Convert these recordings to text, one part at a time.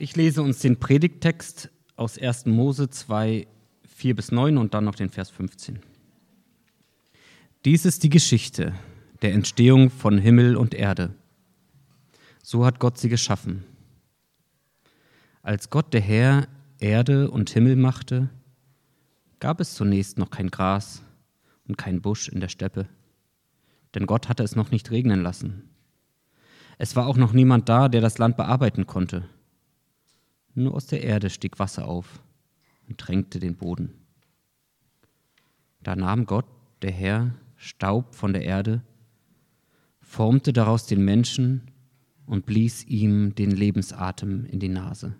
Ich lese uns den Predigttext aus 1. Mose 2, 4 bis 9 und dann noch den Vers 15. Dies ist die Geschichte der Entstehung von Himmel und Erde. So hat Gott sie geschaffen. Als Gott der Herr Erde und Himmel machte, gab es zunächst noch kein Gras und kein Busch in der Steppe, denn Gott hatte es noch nicht regnen lassen. Es war auch noch niemand da, der das Land bearbeiten konnte. Nur aus der Erde stieg Wasser auf und tränkte den Boden. Da nahm Gott, der Herr, Staub von der Erde, formte daraus den Menschen und blies ihm den Lebensatem in die Nase.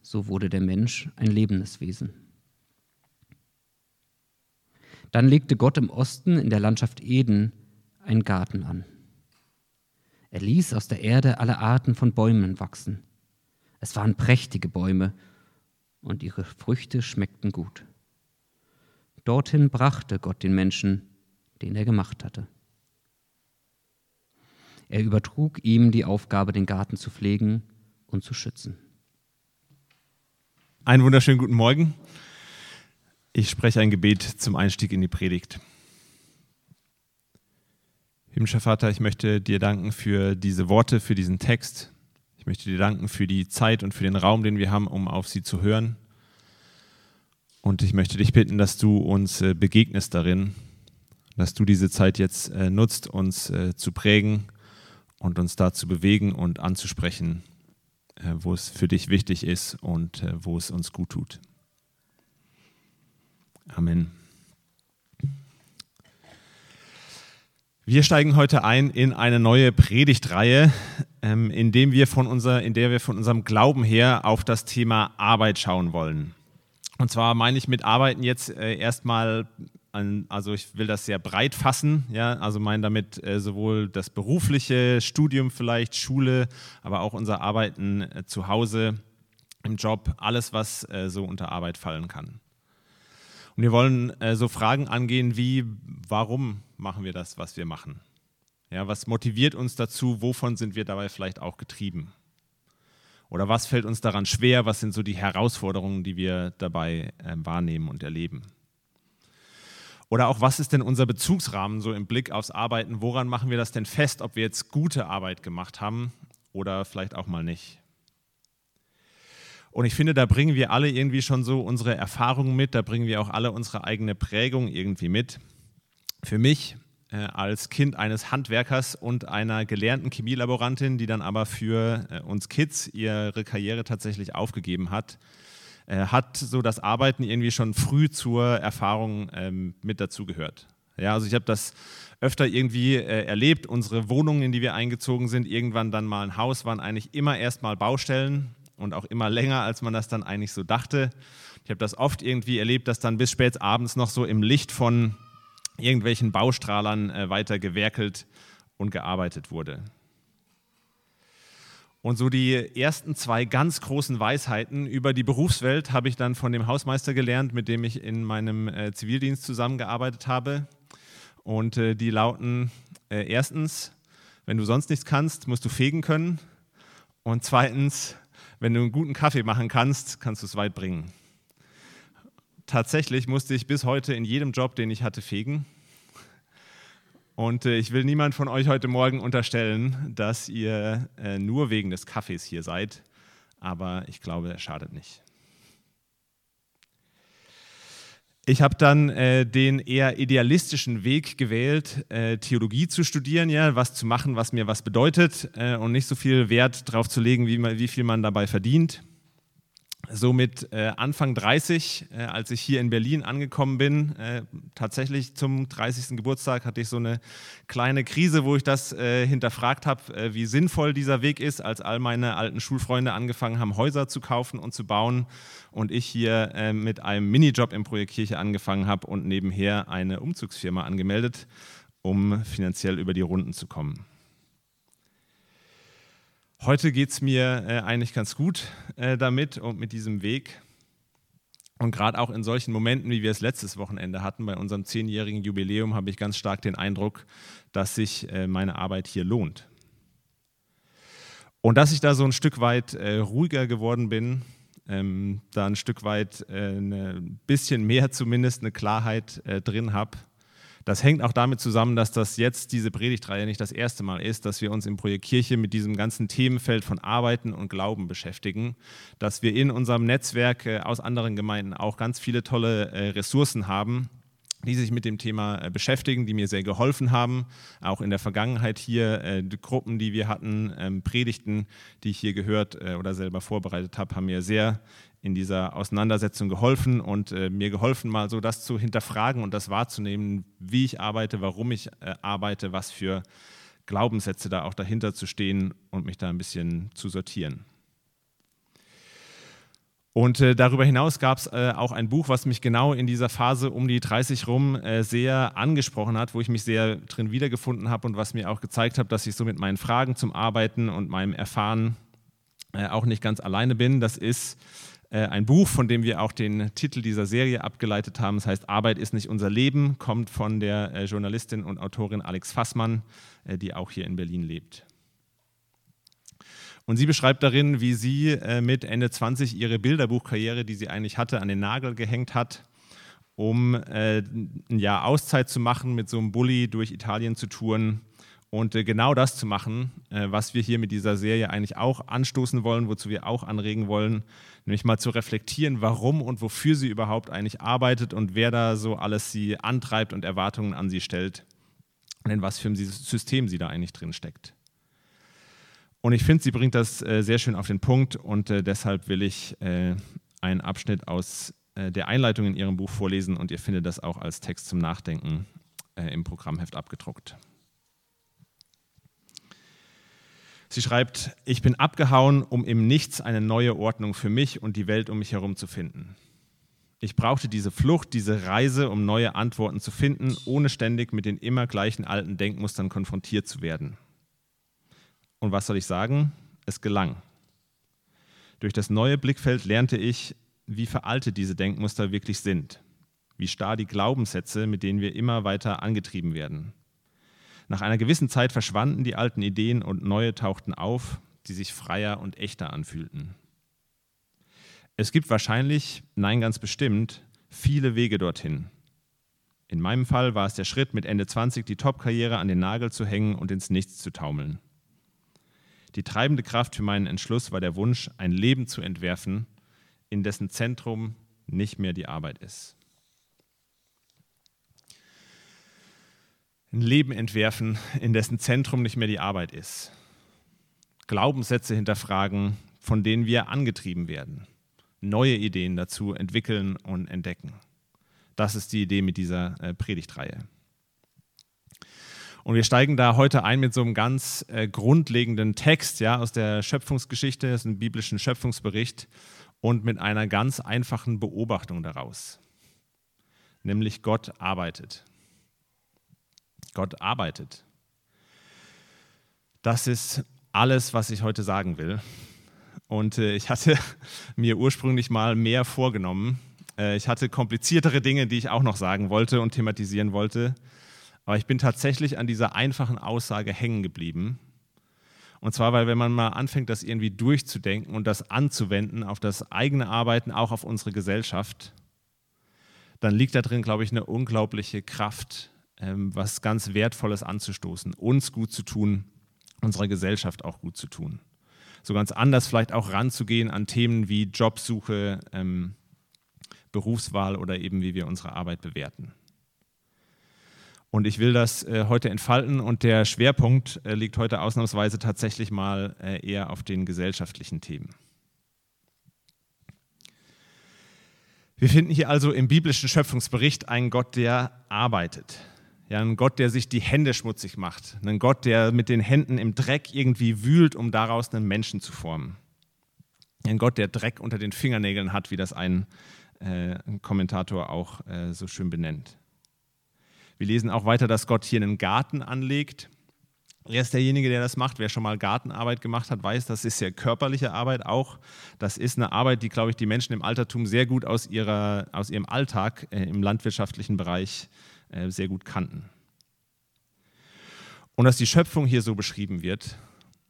So wurde der Mensch ein lebendes Wesen. Dann legte Gott im Osten in der Landschaft Eden einen Garten an. Er ließ aus der Erde alle Arten von Bäumen wachsen. Es waren prächtige Bäume und ihre Früchte schmeckten gut. Dorthin brachte Gott den Menschen, den er gemacht hatte. Er übertrug ihm die Aufgabe, den Garten zu pflegen und zu schützen. Einen wunderschönen guten Morgen. Ich spreche ein Gebet zum Einstieg in die Predigt. Himmlischer Vater, ich möchte dir danken für diese Worte, für diesen Text. Ich möchte dir danken für die Zeit und für den Raum, den wir haben, um auf sie zu hören. Und ich möchte dich bitten, dass du uns äh, begegnest darin, dass du diese Zeit jetzt äh, nutzt, uns äh, zu prägen und uns da zu bewegen und anzusprechen, wo es für dich wichtig ist und wo es uns gut tut. Amen. Wir steigen heute ein in eine neue Predigtreihe, ähm, in, dem wir von unser, in der wir von unserem Glauben her auf das Thema Arbeit schauen wollen. Und zwar meine ich mit Arbeiten jetzt äh, erstmal, an, also ich will das sehr breit fassen, ja, also meine damit äh, sowohl das berufliche Studium vielleicht, Schule, aber auch unser Arbeiten äh, zu Hause, im Job, alles, was so unter Arbeit fallen kann. Und wir wollen äh, so Fragen angehen wie, warum machen wir das, was wir machen? Ja, was motiviert uns dazu? Wovon sind wir dabei vielleicht auch getrieben? Oder was fällt uns daran schwer? Was sind so die Herausforderungen, die wir dabei äh, wahrnehmen und erleben? Oder auch, was ist denn unser Bezugsrahmen so im Blick aufs Arbeiten? Woran machen wir das denn fest, ob wir jetzt gute Arbeit gemacht haben oder vielleicht auch mal nicht? Und ich finde, da bringen wir alle irgendwie schon so unsere Erfahrungen mit, da bringen wir auch alle unsere eigene Prägung irgendwie mit. Für mich äh, als Kind eines Handwerkers und einer gelernten Chemielaborantin, die dann aber für äh, uns Kids ihre Karriere tatsächlich aufgegeben hat, äh, hat so das Arbeiten irgendwie schon früh zur Erfahrung ähm, mit dazugehört. Ja, also ich habe das öfter irgendwie äh, erlebt. Unsere Wohnungen, in die wir eingezogen sind, irgendwann dann mal ein Haus, waren eigentlich immer erstmal Baustellen und auch immer länger, als man das dann eigentlich so dachte. Ich habe das oft irgendwie erlebt, dass dann bis spät abends noch so im Licht von irgendwelchen Baustrahlern äh, weiter gewerkelt und gearbeitet wurde. Und so die ersten zwei ganz großen Weisheiten über die Berufswelt habe ich dann von dem Hausmeister gelernt, mit dem ich in meinem äh, Zivildienst zusammengearbeitet habe. Und äh, die lauten äh, erstens, wenn du sonst nichts kannst, musst du fegen können. Und zweitens, wenn du einen guten Kaffee machen kannst, kannst du es weit bringen. Tatsächlich musste ich bis heute in jedem Job, den ich hatte, fegen. Und äh, ich will niemand von euch heute Morgen unterstellen, dass ihr äh, nur wegen des Kaffees hier seid, aber ich glaube, er schadet nicht. Ich habe dann äh, den eher idealistischen Weg gewählt, äh, Theologie zu studieren, ja, was zu machen, was mir was bedeutet äh, und nicht so viel Wert darauf zu legen, wie, wie viel man dabei verdient so mit äh, Anfang 30, äh, als ich hier in Berlin angekommen bin, äh, tatsächlich zum 30. Geburtstag hatte ich so eine kleine Krise, wo ich das äh, hinterfragt habe, äh, wie sinnvoll dieser Weg ist, als all meine alten Schulfreunde angefangen haben, Häuser zu kaufen und zu bauen und ich hier äh, mit einem Minijob im Projekt Kirche angefangen habe und nebenher eine Umzugsfirma angemeldet, um finanziell über die Runden zu kommen. Heute geht es mir äh, eigentlich ganz gut äh, damit und mit diesem Weg. Und gerade auch in solchen Momenten, wie wir es letztes Wochenende hatten, bei unserem zehnjährigen Jubiläum, habe ich ganz stark den Eindruck, dass sich äh, meine Arbeit hier lohnt. Und dass ich da so ein Stück weit äh, ruhiger geworden bin, ähm, da ein Stück weit äh, ein bisschen mehr zumindest eine Klarheit äh, drin habe, das hängt auch damit zusammen, dass das jetzt diese Predigtreihe nicht das erste Mal ist, dass wir uns im Projekt Kirche mit diesem ganzen Themenfeld von Arbeiten und Glauben beschäftigen, dass wir in unserem Netzwerk äh, aus anderen Gemeinden auch ganz viele tolle äh, Ressourcen haben, die sich mit dem Thema äh, beschäftigen, die mir sehr geholfen haben. Auch in der Vergangenheit hier, die Gruppen, die wir hatten, ähm, Predigten, die ich hier gehört oder selber vorbereitet habe, haben mir sehr in dieser Auseinandersetzung geholfen und äh, mir geholfen, mal so das zu hinterfragen und das wahrzunehmen, wie ich arbeite, warum ich äh, arbeite, was für Glaubenssätze da auch dahinter zu stehen und mich da ein bisschen zu sortieren. Und äh, darüber hinaus gab es äh, auch ein Buch, was mich genau in dieser Phase um die 30 rum äh, sehr angesprochen hat, wo ich mich sehr drin wiedergefunden habe und was mir auch gezeigt hat, dass ich so mit meinen Fragen zum Arbeiten und meinem Erfahren äh, auch nicht ganz alleine bin. Das ist ein Buch, von dem wir auch den Titel dieser Serie abgeleitet haben. Das heißt, Arbeit ist nicht unser Leben, kommt von der äh, Journalistin und Autorin Alex Fassmann, äh, die auch hier in Berlin lebt. Und sie beschreibt darin, wie sie mit Ende 20 ihre Bilderbuchkarriere, die sie eigentlich hatte, an den Nagel gehängt hat, um ein Jahr Auszeit zu machen, mit so einem Bulli durch Italien zu touren und genau das zu machen, was wir hier mit dieser Serie eigentlich auch anstoßen wollen, wozu wir auch anregen wollen, nämlich mal zu reflektieren, warum und wofür sie überhaupt eigentlich arbeitet und wer da so alles sie antreibt und Erwartungen an sie stellt und in was für ein System sie da eigentlich drin steckt. Und ich finde, sie bringt das äh, sehr schön auf den Punkt und äh, deshalb will ich äh, einen Abschnitt aus der Einleitung in ihrem Buch vorlesen und ihr findet das auch als Text zum Nachdenken im Programmheft abgedruckt. Sie schreibt, ich bin abgehauen, um im Nichts eine neue Ordnung für mich und die Welt um mich herum zu finden. Ich brauchte diese Flucht, diese Reise, um neue Antworten zu finden, ohne ständig mit den immer gleichen alten Denkmustern konfrontiert zu werden. Und was soll ich sagen? Es gelang. Durch das neue Blickfeld lernte ich, wie veraltet diese Denkmuster wirklich sind, wie starr die Glaubenssätze, mit denen wir immer weiter angetrieben werden. Nach einer gewissen Zeit verschwanden die alten Ideen und neue tauchten auf, die sich freier und echter anfühlten. Es gibt wahrscheinlich, nein ganz bestimmt, viele Wege dorthin. In meinem Fall war es der Schritt, mit Ende 20 die Top-Karriere an den Nagel zu hängen und ins Nichts zu taumeln. Die treibende Kraft für meinen Entschluss war der Wunsch, ein Leben zu entwerfen, in dessen Zentrum nicht mehr die Arbeit ist. Ein Leben entwerfen, in dessen Zentrum nicht mehr die Arbeit ist. Glaubenssätze hinterfragen, von denen wir angetrieben werden. Neue Ideen dazu entwickeln und entdecken. Das ist die Idee mit dieser äh, Predigtreihe. Und wir steigen da heute ein mit so einem ganz äh, grundlegenden Text ja, aus der Schöpfungsgeschichte, das ist ein biblischen Schöpfungsbericht und mit einer ganz einfachen Beobachtung daraus. Nämlich Gott arbeitet. Gott arbeitet. Das ist alles, was ich heute sagen will. Und äh, ich hatte mir ursprünglich mal mehr vorgenommen. Äh, ich hatte kompliziertere Dinge, die ich auch noch sagen wollte und thematisieren wollte. Aber ich bin tatsächlich an dieser einfachen Aussage hängen geblieben. Und zwar, weil wenn man mal anfängt, das irgendwie durchzudenken und das anzuwenden auf das eigene Arbeiten, auch auf unsere Gesellschaft, dann liegt da drin, glaube ich, eine unglaubliche Kraft, ähm, was ganz Wertvolles anzustoßen, uns gut zu tun, unserer Gesellschaft auch gut zu tun. So ganz anders vielleicht auch ranzugehen an Themen wie Jobsuche, ähm, Berufswahl oder eben wie wir unsere Arbeit bewerten. Und ich will das äh, heute entfalten und der Schwerpunkt äh, liegt heute ausnahmsweise tatsächlich mal äh, eher auf den gesellschaftlichen Themen. Wir finden hier also im biblischen Schöpfungsbericht einen Gott, der arbeitet, ja, ein Gott, der sich die Hände schmutzig macht. Ein Gott, der mit den Händen im Dreck irgendwie wühlt, um daraus einen Menschen zu formen. Ein Gott, der Dreck unter den Fingernägeln hat, wie das ein, äh, ein Kommentator auch äh, so schön benennt. Wir lesen auch weiter, dass Gott hier einen Garten anlegt. Er ist derjenige, der das macht. Wer schon mal Gartenarbeit gemacht hat, weiß, das ist ja körperliche Arbeit auch. Das ist eine Arbeit, die, glaube ich, die Menschen im Altertum sehr gut aus, ihrer, aus ihrem Alltag äh, im landwirtschaftlichen Bereich sehr gut kannten. Und dass die Schöpfung hier so beschrieben wird,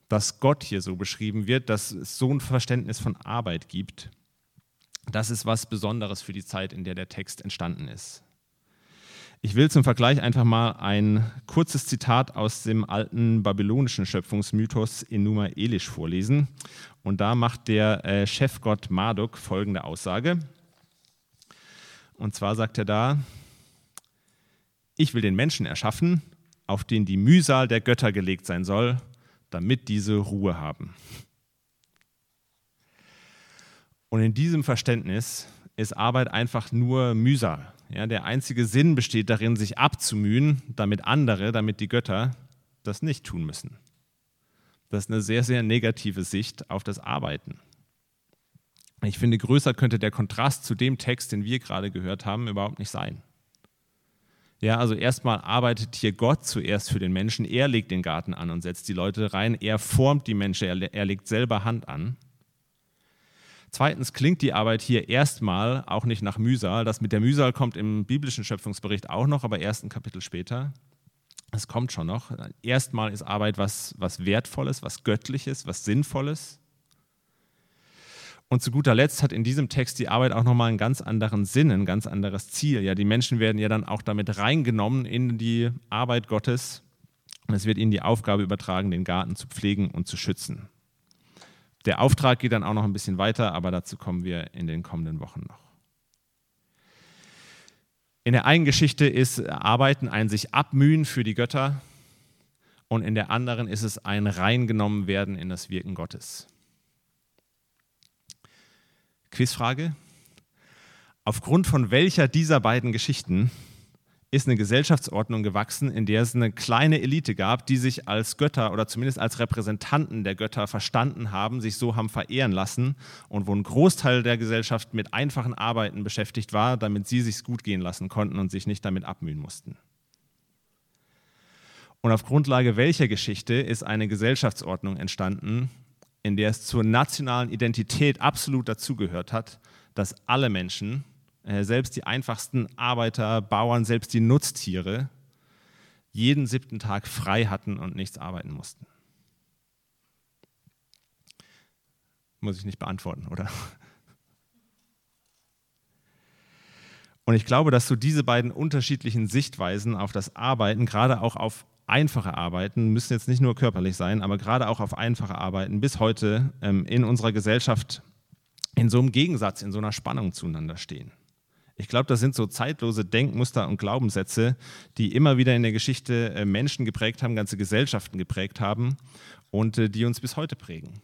dass Gott hier so beschrieben wird, dass es so ein Verständnis von Arbeit gibt. Das ist was Besonderes für die Zeit, in der der Text entstanden ist. Ich will zum Vergleich einfach mal ein kurzes Zitat aus dem alten babylonischen Schöpfungsmythos Enuma Elish vorlesen. Und da macht der äh, Chefgott Marduk folgende Aussage. Und zwar sagt er da, ich will den Menschen erschaffen, auf den die Mühsal der Götter gelegt sein soll, damit diese Ruhe haben. Und in diesem Verständnis ist Arbeit einfach nur Mühsal. Ja, der einzige Sinn besteht darin, sich abzumühen, damit andere, damit die Götter das nicht tun müssen. Das ist eine sehr, sehr negative Sicht auf das Arbeiten. Ich finde, größer könnte der Kontrast zu dem Text, den wir gerade gehört haben, überhaupt nicht sein. Ja, also erstmal arbeitet hier Gott zuerst für den Menschen. Er legt den Garten an und setzt die Leute rein. Er formt die Menschen. Er, er legt selber Hand an. Zweitens klingt die Arbeit hier erstmal auch nicht nach Mühsal. Das mit der Mühsal kommt im biblischen Schöpfungsbericht auch noch, aber erst ein Kapitel später. Es kommt schon noch. Erstmal ist Arbeit was, was Wertvolles, was Göttliches, was Sinnvolles. Und zu guter Letzt hat in diesem Text die Arbeit auch nochmal einen ganz anderen Sinn, ein ganz anderes Ziel. Ja, die Menschen werden ja dann auch damit reingenommen in die Arbeit Gottes. Und es wird ihnen die Aufgabe übertragen, den Garten zu pflegen und zu schützen. Der Auftrag geht dann auch noch ein bisschen weiter, aber dazu kommen wir in den kommenden Wochen noch. In der einen Geschichte ist Arbeiten ein sich abmühen für die Götter und in der anderen ist es ein reingenommen werden in das Wirken Gottes. Quizfrage. Aufgrund von welcher dieser beiden Geschichten ist eine Gesellschaftsordnung gewachsen, in der es eine kleine Elite gab, die sich als Götter oder zumindest als Repräsentanten der Götter verstanden haben, sich so haben verehren lassen und wo ein Großteil der Gesellschaft mit einfachen Arbeiten beschäftigt war, damit sie sich gut gehen lassen konnten und sich nicht damit abmühen mussten. Und auf Grundlage welcher Geschichte ist eine Gesellschaftsordnung entstanden, in der es zur nationalen Identität absolut dazugehört hat, dass alle Menschen äh, selbst die einfachsten Arbeiter, Bauern, selbst die Nutztiere jeden siebten Tag frei hatten und nichts arbeiten mussten. Muss ich nicht beantworten, oder? Und ich glaube, dass so diese beiden unterschiedlichen Sichtweisen auf das Arbeiten, gerade auch auf einfache Arbeiten, müssen jetzt nicht nur körperlich sein, aber gerade auch auf einfache Arbeiten bis heute ähm, in unserer Gesellschaft in so einem Gegensatz, in so einer Spannung zueinander stehen. Ich glaube, das sind so zeitlose Denkmuster und Glaubenssätze, die immer wieder in der Geschichte äh, Menschen geprägt haben, ganze Gesellschaften geprägt haben und äh, die uns bis heute prägen.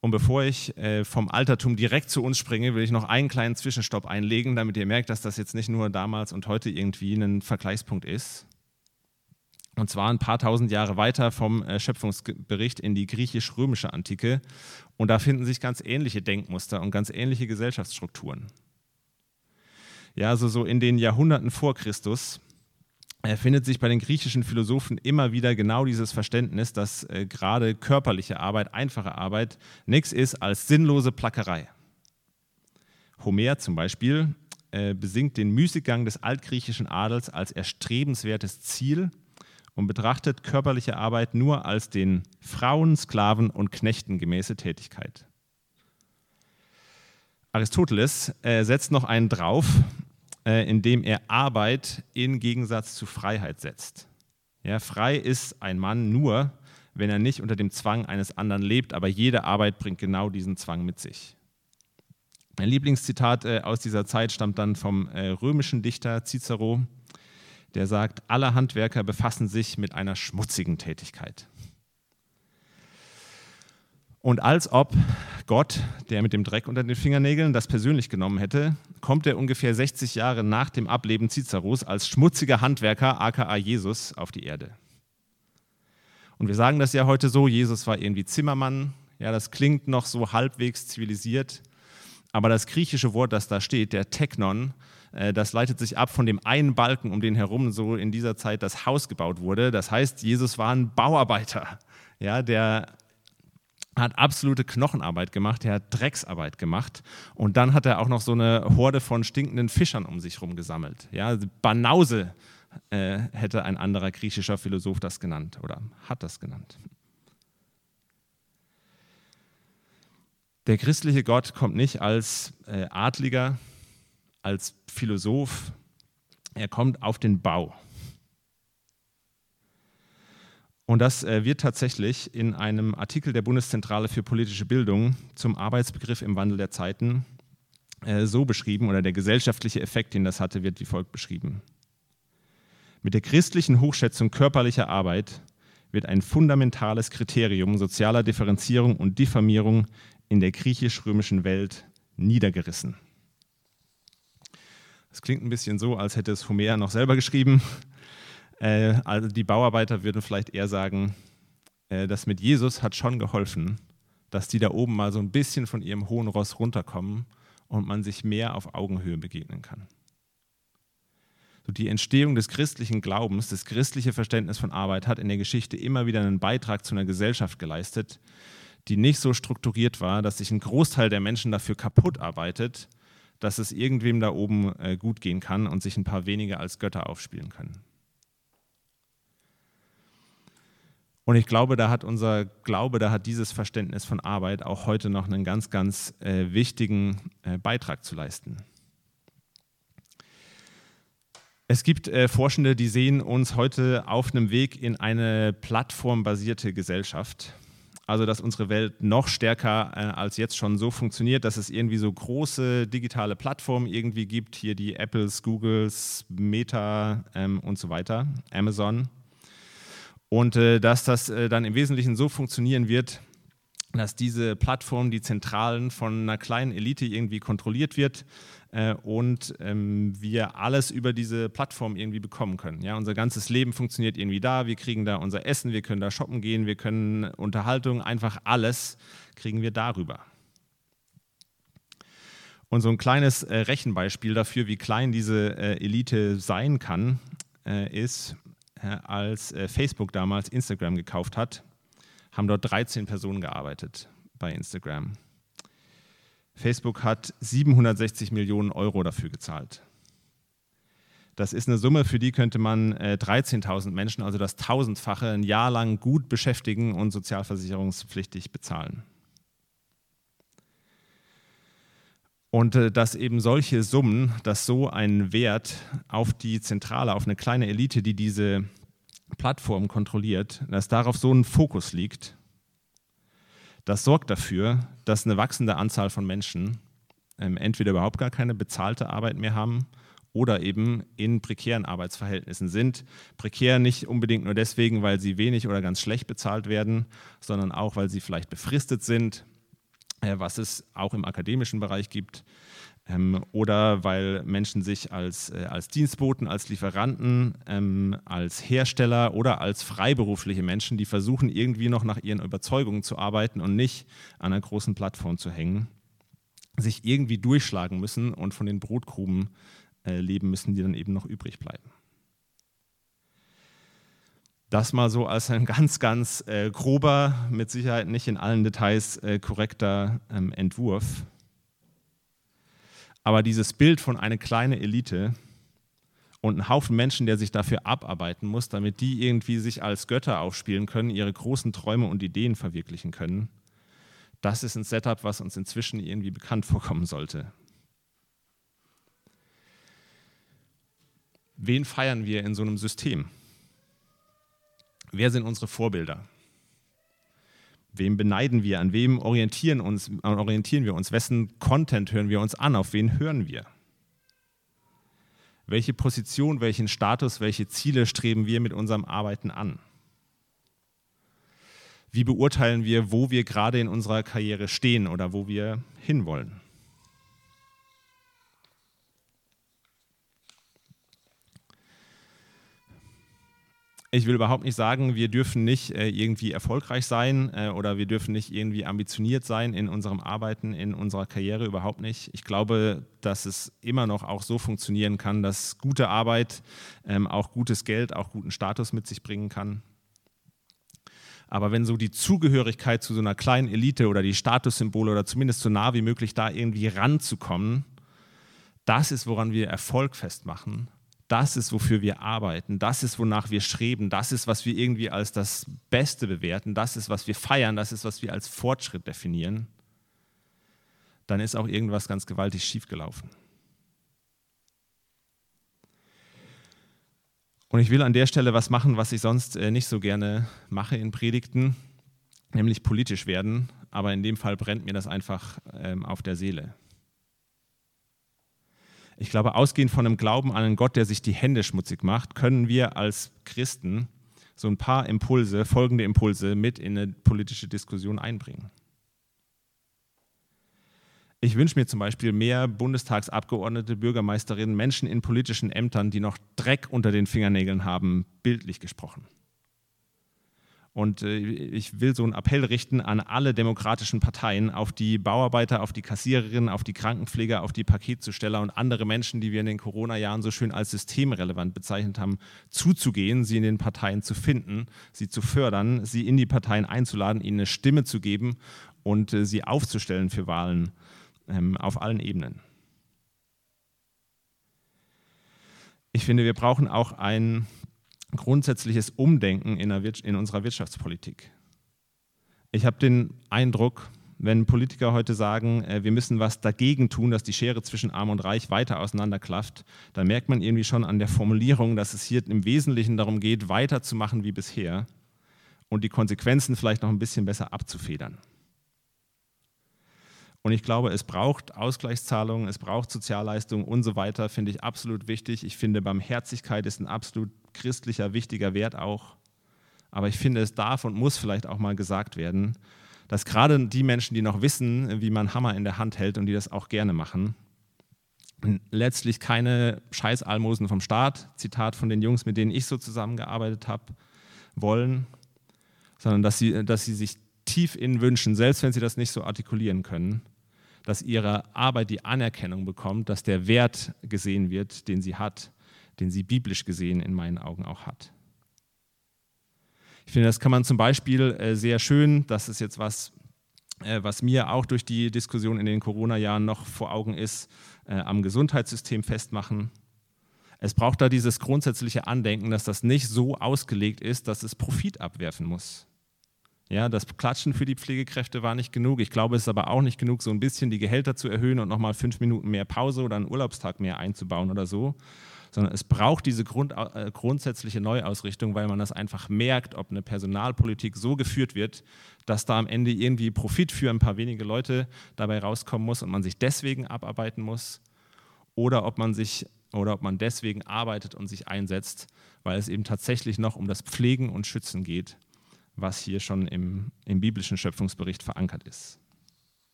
Und bevor ich äh, vom Altertum direkt zu uns springe, will ich noch einen kleinen Zwischenstopp einlegen, damit ihr merkt, dass das jetzt nicht nur damals und heute irgendwie ein Vergleichspunkt ist. Und zwar ein paar tausend Jahre weiter vom Schöpfungsbericht in die griechisch-römische Antike. Und da finden sich ganz ähnliche Denkmuster und ganz ähnliche Gesellschaftsstrukturen. Ja, also so in den Jahrhunderten vor Christus findet sich bei den griechischen Philosophen immer wieder genau dieses Verständnis, dass äh, gerade körperliche Arbeit, einfache Arbeit, nichts ist als sinnlose Plackerei. Homer zum Beispiel äh, besingt den Müßiggang des altgriechischen Adels als erstrebenswertes Ziel und betrachtet körperliche Arbeit nur als den Frauen, Sklaven und Knechten gemäße Tätigkeit. Aristoteles äh, setzt noch einen drauf, äh, indem er Arbeit in Gegensatz zu Freiheit setzt. Ja, frei ist ein Mann nur, wenn er nicht unter dem Zwang eines anderen lebt, aber jede Arbeit bringt genau diesen Zwang mit sich. Mein Lieblingszitat äh, aus dieser Zeit stammt dann vom äh, römischen Dichter Cicero, der sagt, alle Handwerker befassen sich mit einer schmutzigen Tätigkeit. Und als ob Gott, der mit dem Dreck unter den Fingernägeln das persönlich genommen hätte, kommt er ungefähr 60 Jahre nach dem Ableben Ciceros als schmutziger Handwerker, aka Jesus, auf die Erde. Und wir sagen das ja heute so, Jesus war irgendwie Zimmermann. Ja, das klingt noch so halbwegs zivilisiert. Aber das griechische Wort, das da steht, der Teknon, äh, äh, das leitet sich ab von dem einen Balken, um den herum so in dieser Zeit das Haus gebaut wurde. Das heißt, Jesus war ein Bauarbeiter. Ja, der hat absolute Knochenarbeit gemacht, der hat Drecksarbeit gemacht und dann hat er auch noch so eine Horde von stinkenden Fischern um sich herum gesammelt. Ja, Banause äh, hätte ein anderer griechischer Philosoph das genannt oder hat das genannt. Der christliche Gott kommt nicht als äh, Adliger, als Philosoph, er kommt auf den Bau. Und das äh, wird tatsächlich in einem Artikel der Bundeszentrale für politische Bildung zum Arbeitsbegriff im Wandel der Zeiten äh, so beschrieben, oder der gesellschaftliche Effekt, den das hatte, wird wie folgt beschrieben. Mit der christlichen Hochschätzung körperlicher Arbeit wird ein fundamentales Kriterium sozialer Differenzierung und Diffamierung in der griechisch-römischen Welt niedergerissen. Das klingt ein bisschen so, als hätte es Homer noch selber geschrieben. Äh, also die Bauarbeiter würden vielleicht eher sagen, äh, das mit Jesus hat schon geholfen, dass die da oben mal so ein bisschen von ihrem hohen Ross runterkommen und man sich mehr auf Augenhöhe begegnen kann. So die Entstehung des christlichen Glaubens, das christliche Verständnis von Arbeit hat in der Geschichte immer wieder einen Beitrag zu einer Gesellschaft geleistet, die nicht so strukturiert war, dass sich ein Großteil der Menschen dafür kaputt arbeitet, dass es irgendwem da oben äh, gut gehen kann und sich ein paar wenige als Götter aufspielen können. Und ich glaube, da hat unser Glaube, da hat dieses Verständnis von Arbeit auch heute noch einen ganz, ganz äh, wichtigen äh, Beitrag zu leisten. Es gibt äh, Forschende, die sehen uns heute auf einem Weg in eine plattformbasierte Gesellschaft. Also, dass unsere Welt noch stärker äh, als jetzt schon so funktioniert, dass es irgendwie so große digitale Plattformen irgendwie gibt, hier die Apples, Googles, Meta ähm, und so weiter, Amazon. Und äh, dass das äh, dann im Wesentlichen so funktionieren wird, dass diese Plattform, die Zentralen von einer kleinen Elite irgendwie kontrolliert wird äh, und ähm, wir alles über diese Plattform irgendwie bekommen können. Ja, unser ganzes Leben funktioniert irgendwie da, wir kriegen da unser Essen, wir können da shoppen gehen, wir können Unterhaltung, einfach alles kriegen wir darüber. Und so ein kleines äh, Rechenbeispiel dafür, wie klein diese äh, Elite sein kann, äh, ist, äh, als äh, Facebook damals Instagram gekauft hat, haben dort 13 Personen gearbeitet bei Instagram. Facebook hat 760 Millionen Euro dafür gezahlt. Das ist eine Summe, für die könnte man äh, 13.000 Menschen, also das Tausendfache, ein Jahr lang gut beschäftigen und sozialversicherungspflichtig bezahlen. Und äh, dass eben solche Summen, dass so ein Wert auf die Zentrale, auf eine kleine Elite, die diese Plattform kontrolliert, dass darauf so ein Fokus liegt, das sorgt dafür, dass eine wachsende Anzahl von Menschen ähm, entweder überhaupt gar keine bezahlte Arbeit mehr haben oder eben in prekären Arbeitsverhältnissen sind. Prekär nicht unbedingt nur deswegen, weil sie wenig oder ganz schlecht bezahlt werden, sondern auch, weil sie vielleicht befristet sind, äh, was es auch im akademischen Bereich gibt. Ähm, oder weil Menschen sich als, äh, als Dienstboten, als Lieferanten, ähm, als Hersteller oder als freiberufliche Menschen, die versuchen irgendwie noch nach ihren Überzeugungen zu arbeiten und nicht an einer großen Plattform zu hängen, sich irgendwie durchschlagen müssen und von den Brotgruben äh, leben müssen, die dann eben noch übrig bleiben. Das mal so als ein ganz, ganz äh, grober, mit Sicherheit nicht in allen Details äh, korrekter ähm, Entwurf aber dieses Bild von einer kleinen Elite und einem Haufen Menschen, der sich dafür abarbeiten muss, damit die irgendwie sich als Götter aufspielen können, ihre großen Träume und Ideen verwirklichen können, das ist ein Setup, was uns inzwischen irgendwie bekannt vorkommen sollte. Wen feiern wir in so einem System? Wer sind unsere Vorbilder? Wem beneiden wir? An wem orientieren, uns, orientieren wir uns? Wessen Content hören wir uns an? Auf wen hören wir? Welche Position, welchen Status, welche Ziele streben wir mit unserem Arbeiten an? Wie beurteilen wir, wo wir gerade in unserer Karriere stehen oder wo wir hinwollen? Ich will überhaupt nicht sagen, wir dürfen nicht äh, irgendwie erfolgreich sein äh, oder wir dürfen nicht irgendwie ambitioniert sein in unserem Arbeiten, in unserer Karriere, überhaupt nicht. Ich glaube, dass es immer noch auch so funktionieren kann, dass gute Arbeit ähm, auch gutes Geld, auch guten Status mit sich bringen kann. Aber wenn so die Zugehörigkeit zu so einer kleinen Elite oder die Statussymbole oder zumindest so nah wie möglich da irgendwie ranzukommen, das ist, woran wir Erfolg festmachen das ist, wofür wir arbeiten, das ist, wonach wir streben, das ist, was wir irgendwie als das Beste bewerten, das ist, was wir feiern, das ist, was wir als Fortschritt definieren, dann ist auch irgendwas ganz gewaltig schiefgelaufen. Und ich will an der Stelle was machen, was ich sonst äh, nicht so gerne mache in Predigten, nämlich politisch werden. Aber in dem Fall brennt mir das einfach ähm, auf der Seele. Ich glaube, ausgehend von einem Glauben an einen Gott, der sich die Hände schmutzig macht, können wir als Christen so ein paar Impulse, folgende Impulse mit in eine politische Diskussion einbringen. Ich wünsche mir zum Beispiel mehr Bundestagsabgeordnete, Bürgermeisterinnen, Menschen in politischen Ämtern, die noch Dreck unter den Fingernägeln haben, bildlich gesprochen. Und äh, ich will so einen Appell richten an alle demokratischen Parteien, auf die Bauarbeiter, auf die Kassiererinnen, auf die Krankenpfleger, auf die Paketzusteller und andere Menschen, die wir in den Corona-Jahren so schön als systemrelevant bezeichnet haben, zuzugehen, sie in den Parteien zu finden, sie zu fördern, sie in die Parteien einzuladen, ihnen eine Stimme zu geben und äh, sie aufzustellen für Wahlen ähm, auf allen Ebenen. Ich finde, wir brauchen auch ein grundsätzliches Umdenken in, in unserer Wirtschaftspolitik. Ich habe den Eindruck, wenn Politiker heute sagen, äh, wir müssen was dagegen tun, dass die Schere zwischen Arm und Reich weiter auseinanderklafft, dann merkt man irgendwie schon an der Formulierung, dass es hier im Wesentlichen darum geht, weiterzumachen wie bisher und die Konsequenzen vielleicht noch ein bisschen besser abzufedern. Und ich glaube, es braucht Ausgleichszahlungen, es braucht Sozialleistungen und so weiter, finde ich absolut wichtig. Ich finde, Barmherzigkeit ist ein absolut christlicher, wichtiger Wert auch. Aber ich finde, es darf und muss vielleicht auch mal gesagt werden, dass gerade die Menschen, die noch wissen, wie man Hammer in der Hand hält und die das auch gerne machen, letztlich keine Scheißalmosen vom Staat, Zitat von den Jungs, mit denen ich so zusammengearbeitet habe, wollen, sondern dass sie, dass sie sich tief innen wünschen, selbst wenn sie das nicht so artikulieren können, dass ihre Arbeit die Anerkennung bekommt, dass der Wert gesehen wird, den sie hat, den sie biblisch gesehen in meinen Augen auch hat. Ich finde, das kann man zum Beispiel äh, sehr schön, das ist jetzt was, äh, was mir auch durch die Diskussion in den Corona-Jahren noch vor Augen ist, äh, am Gesundheitssystem festmachen. Es braucht da dieses grundsätzliche Andenken, dass das nicht so ausgelegt ist, dass es Profit abwerfen muss. Ja, das Klatschen für die Pflegekräfte war nicht genug. Ich glaube, es ist aber auch nicht genug, so ein bisschen die Gehälter zu erhöhen und nochmal fünf Minuten mehr Pause oder einen Urlaubstag mehr einzubauen oder so. Sondern es braucht diese Grund, äh, grundsätzliche Neuausrichtung, weil man das einfach merkt, ob eine Personalpolitik so geführt wird, dass da am Ende irgendwie Profit für ein paar wenige Leute dabei rauskommen muss und man sich deswegen abarbeiten muss. Oder ob man sich oder ob man deswegen arbeitet und sich einsetzt, weil es eben tatsächlich noch um das Pflegen und Schützen geht was hier schon im, im biblischen Schöpfungsbericht verankert ist.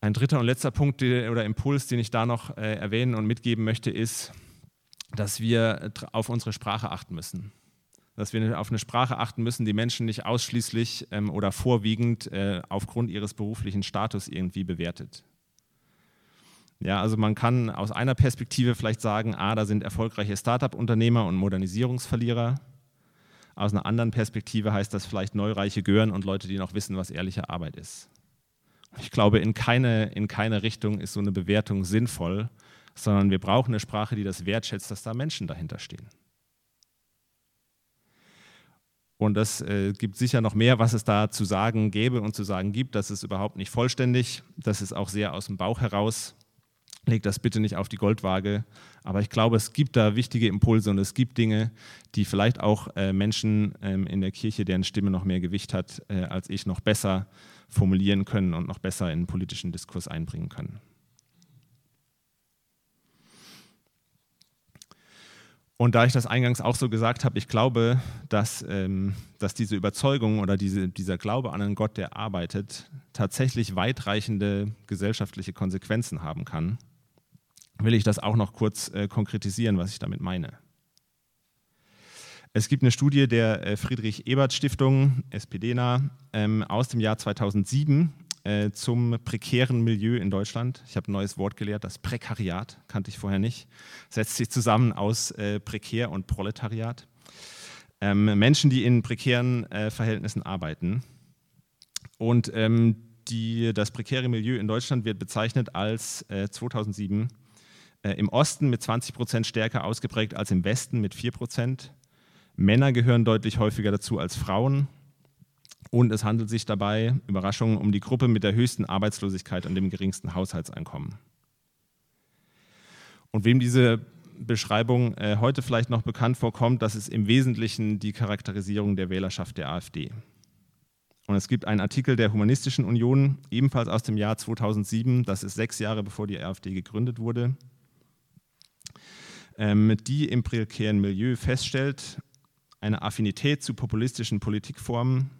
Ein dritter und letzter Punkt oder Impuls, den ich da noch äh, erwähnen und mitgeben möchte, ist, dass wir auf unsere Sprache achten müssen. Dass wir auf eine Sprache achten müssen, die Menschen nicht ausschließlich ähm, oder vorwiegend äh, aufgrund ihres beruflichen Status irgendwie bewertet. Ja, also man kann aus einer Perspektive vielleicht sagen, ah, da sind erfolgreiche Startup-Unternehmer und Modernisierungsverlierer. Aus einer anderen Perspektive heißt das vielleicht neureiche Gören und Leute, die noch wissen, was ehrliche Arbeit ist. Ich glaube, in keine, in keine Richtung ist so eine Bewertung sinnvoll, sondern wir brauchen eine Sprache, die das wertschätzt, dass da Menschen dahinter stehen. Und das äh, gibt sicher noch mehr, was es da zu sagen gäbe und zu sagen gibt. Das ist überhaupt nicht vollständig. Das ist auch sehr aus dem Bauch heraus. Leg das bitte nicht auf die Goldwaage. Aber ich glaube, es gibt da wichtige Impulse und es gibt Dinge, die vielleicht auch äh, Menschen ähm, in der Kirche, deren Stimme noch mehr Gewicht hat äh, als ich, noch besser formulieren können und noch besser in den politischen Diskurs einbringen können. Und da ich das eingangs auch so gesagt habe, ich glaube, dass, ähm, dass diese Überzeugung oder diese, dieser Glaube an einen Gott, der arbeitet, tatsächlich weitreichende gesellschaftliche Konsequenzen haben kann will ich das auch noch kurz äh, konkretisieren, was ich damit meine. Es gibt eine Studie der äh, Friedrich-Ebert-Stiftung, SPD-nah, ähm, aus dem Jahr 2007 äh, zum prekären Milieu in Deutschland. Ich habe ein neues Wort gelehrt, das Prekariat, kannte ich vorher nicht. Setzt sich zusammen aus äh, Prekär und Proletariat. Ähm, Menschen, die in prekären äh, Verhältnissen arbeiten. Und ähm, die, das prekäre Milieu in Deutschland wird bezeichnet als 2007 äh, im Osten mit 20 Prozent stärker ausgeprägt als im Westen mit 4 Prozent. Männer gehören deutlich häufiger dazu als Frauen. Und es handelt sich dabei, Überraschung, um die Gruppe mit der höchsten Arbeitslosigkeit und dem geringsten Haushaltseinkommen. Und wem diese Beschreibung äh, heute vielleicht noch bekannt vorkommt, das ist im Wesentlichen die Charakterisierung der Wählerschaft der AfD. Und es gibt einen Artikel der Humanistischen Union, ebenfalls aus dem Jahr 2007, das ist sechs Jahre bevor die AfD gegründet wurde, ähm, die im prekären Milieu feststellt, eine Affinität zu populistischen Politikformen,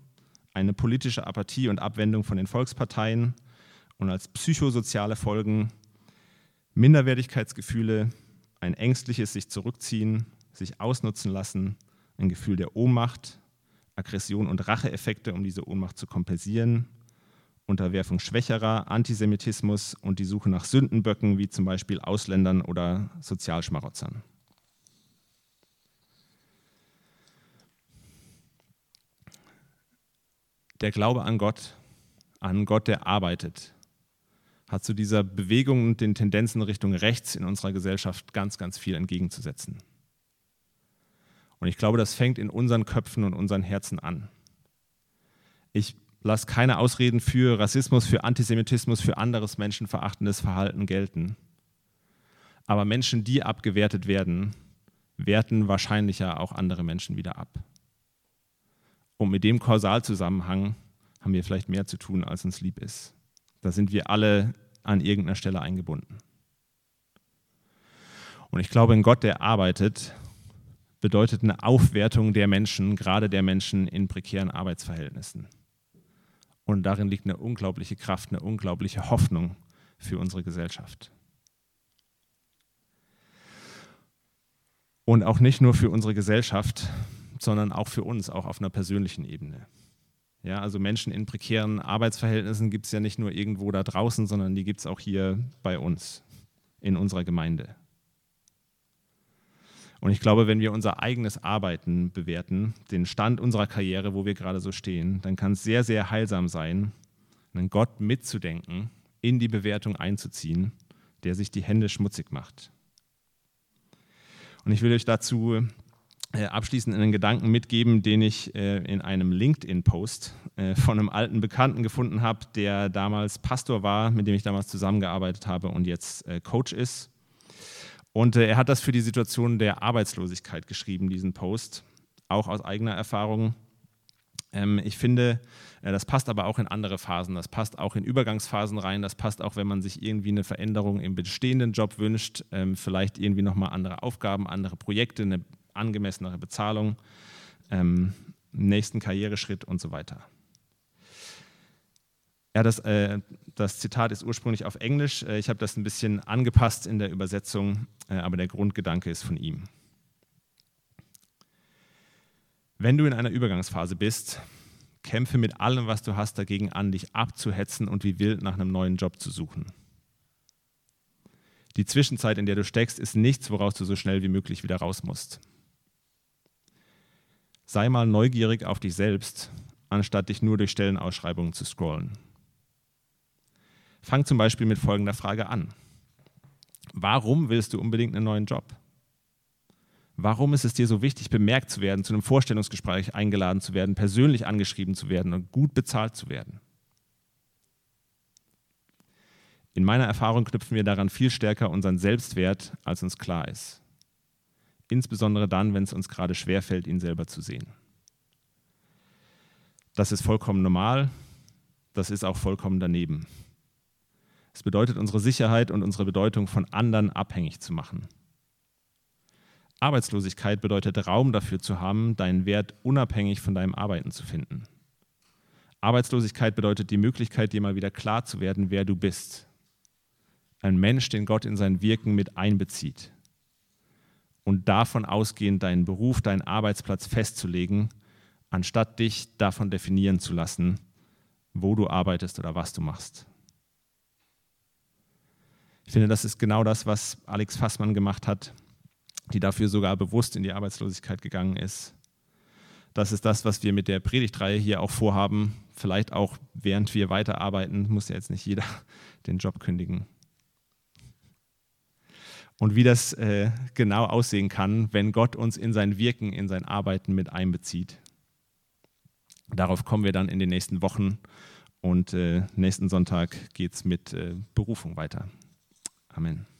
eine politische Apathie und Abwendung von den Volksparteien und als psychosoziale Folgen Minderwertigkeitsgefühle, ein ängstliches sich zurückziehen, sich ausnutzen lassen, ein Gefühl der Ohnmacht, Aggression und Racheeffekte, um diese Ohnmacht zu kompensieren, Unterwerfung Schwächerer, Antisemitismus und die Suche nach Sündenböcken, wie zum Beispiel Ausländern oder Sozialschmarotzern. Der Glaube an Gott, an Gott, der arbeitet, hat zu dieser Bewegung und den Tendenzen Richtung rechts in unserer Gesellschaft ganz, ganz viel entgegenzusetzen. Und ich glaube, das fängt in unseren Köpfen und unseren Herzen an. Ich lasse keine Ausreden für Rassismus, für Antisemitismus, für anderes menschenverachtendes Verhalten gelten. Aber Menschen, die abgewertet werden, werten wahrscheinlicher auch andere Menschen wieder ab. Und mit dem Kausalzusammenhang haben wir vielleicht mehr zu tun, als uns lieb ist. Da sind wir alle an irgendeiner Stelle eingebunden. Und ich glaube, ein Gott, der arbeitet, bedeutet eine Aufwertung der Menschen, gerade der Menschen in prekären Arbeitsverhältnissen. Und darin liegt eine unglaubliche Kraft, eine unglaubliche Hoffnung für unsere Gesellschaft. Und auch nicht nur für unsere Gesellschaft, sondern auch für uns, auch auf einer persönlichen Ebene. Ja, also Menschen in prekären Arbeitsverhältnissen gibt es ja nicht nur irgendwo da draußen, sondern die gibt es auch hier bei uns, in unserer Gemeinde. Und ich glaube, wenn wir unser eigenes Arbeiten bewerten, den Stand unserer Karriere, wo wir gerade so stehen, dann kann es sehr, sehr heilsam sein, einen Gott mitzudenken, in die Bewertung einzuziehen, der sich die Hände schmutzig macht. Und ich will euch dazu äh, abschließend einen Gedanken mitgeben, den ich äh, in einem LinkedIn-Post äh, von einem alten Bekannten gefunden habe, der damals Pastor war, mit dem ich damals zusammengearbeitet habe und jetzt Coach ist. Und äh, er hat das für die Situation der Arbeitslosigkeit geschrieben, diesen Post, auch aus eigener Erfahrung. Ähm, ich finde, äh, das passt aber auch in andere Phasen, das passt auch in Übergangsphasen rein, das passt auch, wenn man sich irgendwie eine Veränderung im bestehenden Job wünscht, ähm, vielleicht irgendwie nochmal andere Aufgaben, andere Projekte, eine angemessenere Bezahlung, ähm, nächsten Karriereschritt und so weiter. Ja, das, äh, das Zitat ist ursprünglich auf Englisch. Äh, ich habe das ein bisschen angepasst in der Übersetzung, äh, aber der Grundgedanke ist von ihm. Wenn du in einer Übergangsphase bist, kämpfe mit allem, was du hast, dagegen an, dich abzuhetzen und wie wild nach einem neuen Job zu suchen. Die Zwischenzeit, in der du steckst, ist nichts, woraus du so schnell wie möglich wieder raus musst. Sei mal neugierig auf dich selbst, anstatt dich nur durch Stellenausschreibungen zu scrollen. Fang zum Beispiel mit folgender Frage an. Warum willst du unbedingt einen neuen Job? Warum ist es dir so wichtig, bemerkt zu werden, zu einem Vorstellungsgespräch eingeladen zu werden, persönlich angeschrieben zu werden und gut bezahlt zu werden? In meiner Erfahrung knüpfen wir daran viel stärker unseren Selbstwert, als uns klar ist. Insbesondere dann, wenn es uns gerade schwerfällt, ihn selber zu sehen. Das ist vollkommen normal, das ist auch vollkommen daneben. Es bedeutet, unsere Sicherheit und unsere Bedeutung von anderen abhängig zu machen. Arbeitslosigkeit bedeutet Raum dafür zu haben, deinen Wert unabhängig von deinem Arbeiten zu finden. Arbeitslosigkeit bedeutet die Möglichkeit, dir mal wieder klar zu werden, wer du bist. Ein Mensch, den Gott in sein Wirken mit einbezieht. Und davon ausgehend deinen Beruf, deinen Arbeitsplatz festzulegen, anstatt dich davon definieren zu lassen, wo du arbeitest oder was du machst. Ich finde, das ist genau das, was Alex Fassmann gemacht hat, die dafür sogar bewusst in die Arbeitslosigkeit gegangen ist. Das ist das, was wir mit der Predigtreihe hier auch vorhaben. Vielleicht auch während wir weiterarbeiten, muss ja jetzt nicht jeder den Job kündigen. Und wie das äh, genau aussehen kann, wenn Gott uns in sein Wirken, in sein Arbeiten mit einbezieht. Darauf kommen wir dann in den nächsten Wochen und äh, nächsten Sonntag geht es mit äh, Berufung weiter. Amen.